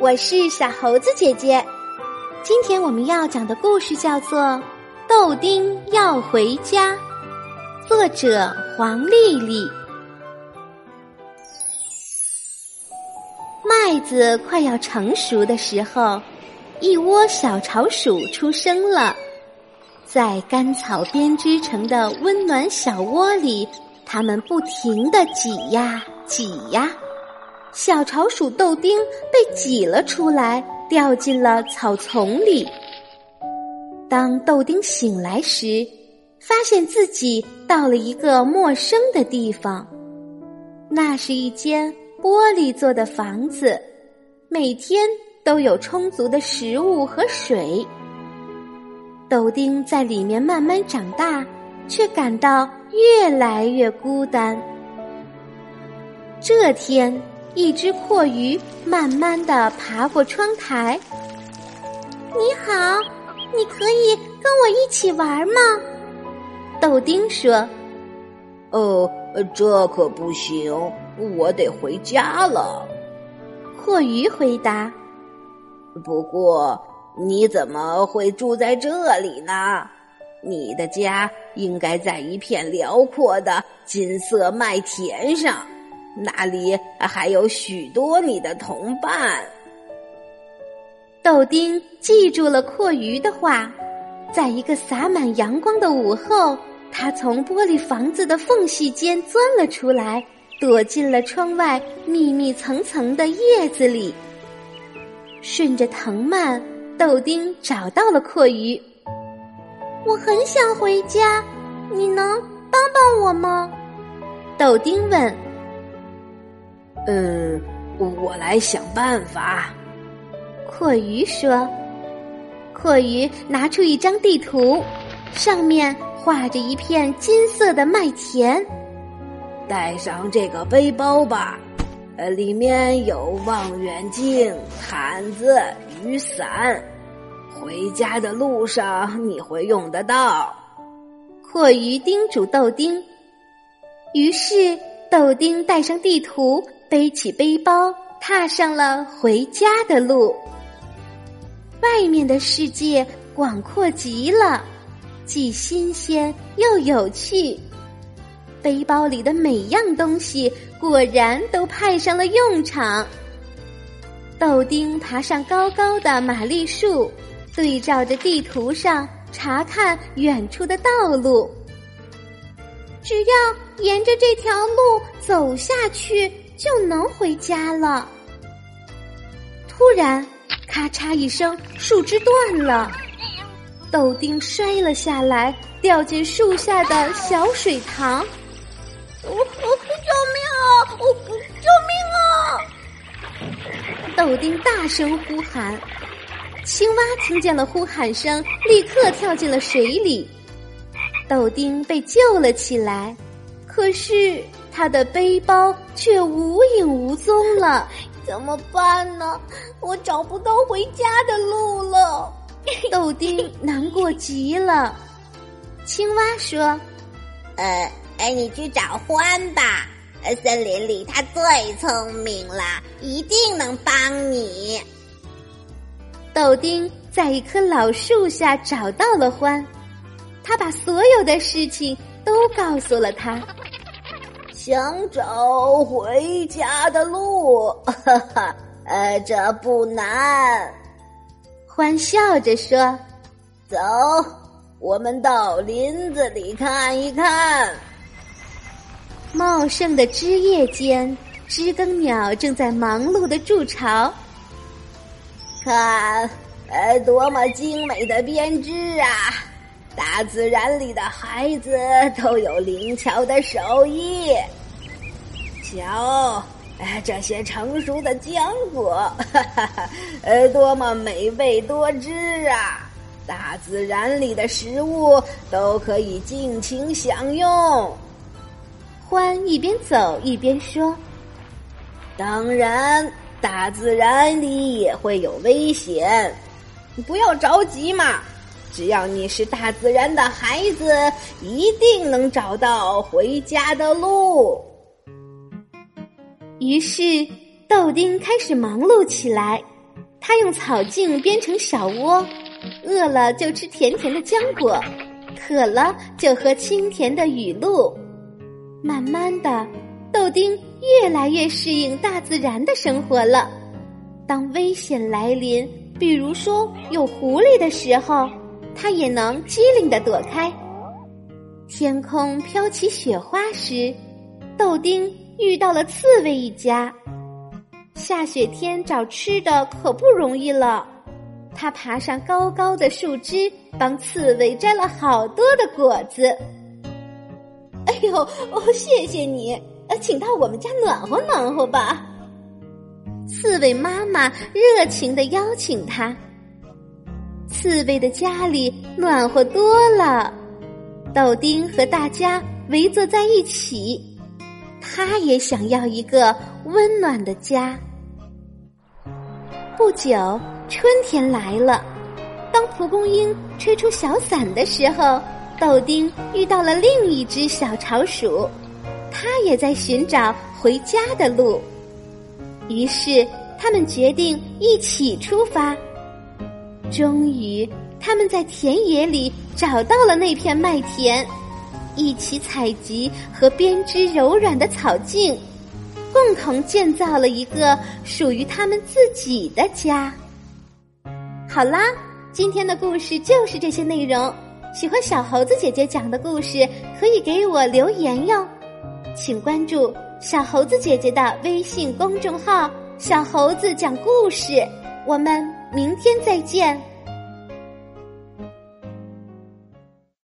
我是小猴子姐姐。今天我们要讲的故事叫做《豆丁要回家》，作者黄丽丽。麦子快要成熟的时候，一窝小巢鼠出生了，在干草编织成的温暖小窝里，它们不停的挤呀挤呀。小巢鼠豆丁被挤了出来，掉进了草丛里。当豆丁醒来时，发现自己到了一个陌生的地方。那是一间玻璃做的房子，每天都有充足的食物和水。豆丁在里面慢慢长大，却感到越来越孤单。这天。一只阔鱼慢慢的爬过窗台。你好，你可以跟我一起玩吗？豆丁说：“哦，这可不行，我得回家了。”阔鱼回答：“不过你怎么会住在这里呢？你的家应该在一片辽阔的金色麦田上。”那里还有许多你的同伴。豆丁记住了阔鱼的话，在一个洒满阳光的午后，他从玻璃房子的缝隙间钻了出来，躲进了窗外密密层层的叶子里。顺着藤蔓，豆丁找到了阔鱼。我很想回家，你能帮帮我吗？豆丁问。嗯，我来想办法。阔鱼说：“阔鱼拿出一张地图，上面画着一片金色的麦田。带上这个背包吧，呃，里面有望远镜、毯子、雨伞。回家的路上你会用得到。”阔鱼叮嘱豆丁。于是豆丁带上地图。背起背包，踏上了回家的路。外面的世界广阔极了，既新鲜又有趣。背包里的每样东西果然都派上了用场。豆丁爬上高高的玛丽树，对照着地图上查看远处的道路。只要沿着这条路走下去。就能回家了。突然，咔嚓一声，树枝断了，豆丁摔了下来，掉进树下的小水塘。我我救命啊！我救命啊！豆丁大声呼喊。青蛙听见了呼喊声，立刻跳进了水里。豆丁被救了起来，可是。他的背包却无影无踪了，怎么办呢？我找不到回家的路了。豆丁难过极了。青蛙说：“呃，哎，你去找獾吧，森林里他最聪明了，一定能帮你。”豆丁在一棵老树下找到了獾，他把所有的事情都告诉了他。想找回家的路，哈哈，呃，这不难。欢笑着说：“走，我们到林子里看一看。”茂盛的枝叶间，知更鸟正在忙碌的筑巢。看，呃，多么精美的编织啊！大自然里的孩子都有灵巧的手艺。瞧，哎，这些成熟的浆果，哈哈哈，呃，多么美味多汁啊！大自然里的食物都可以尽情享用。欢一边走一边说：“当然，大自然里也会有危险，不要着急嘛。只要你是大自然的孩子，一定能找到回家的路。”于是，豆丁开始忙碌起来。它用草茎编成小窝，饿了就吃甜甜的浆果，渴了就喝清甜的雨露。慢慢的，豆丁越来越适应大自然的生活了。当危险来临，比如说有狐狸的时候，它也能机灵的躲开。天空飘起雪花时，豆丁遇到了刺猬一家。下雪天找吃的可不容易了，他爬上高高的树枝，帮刺猬摘了好多的果子。哎呦，哦，谢谢你，呃，请到我们家暖和暖和吧。刺猬妈妈热情的邀请他。刺猬的家里暖和多了，豆丁和大家围坐在一起，他也想要一个温暖的家。不久，春天来了。当蒲公英吹出小伞的时候，豆丁遇到了另一只小巢鼠，它也在寻找回家的路。于是，他们决定一起出发。终于，他们在田野里找到了那片麦田，一起采集和编织柔软的草茎。共同建造了一个属于他们自己的家。好啦，今天的故事就是这些内容。喜欢小猴子姐姐讲的故事，可以给我留言哟。请关注小猴子姐姐的微信公众号“小猴子讲故事”。我们明天再见。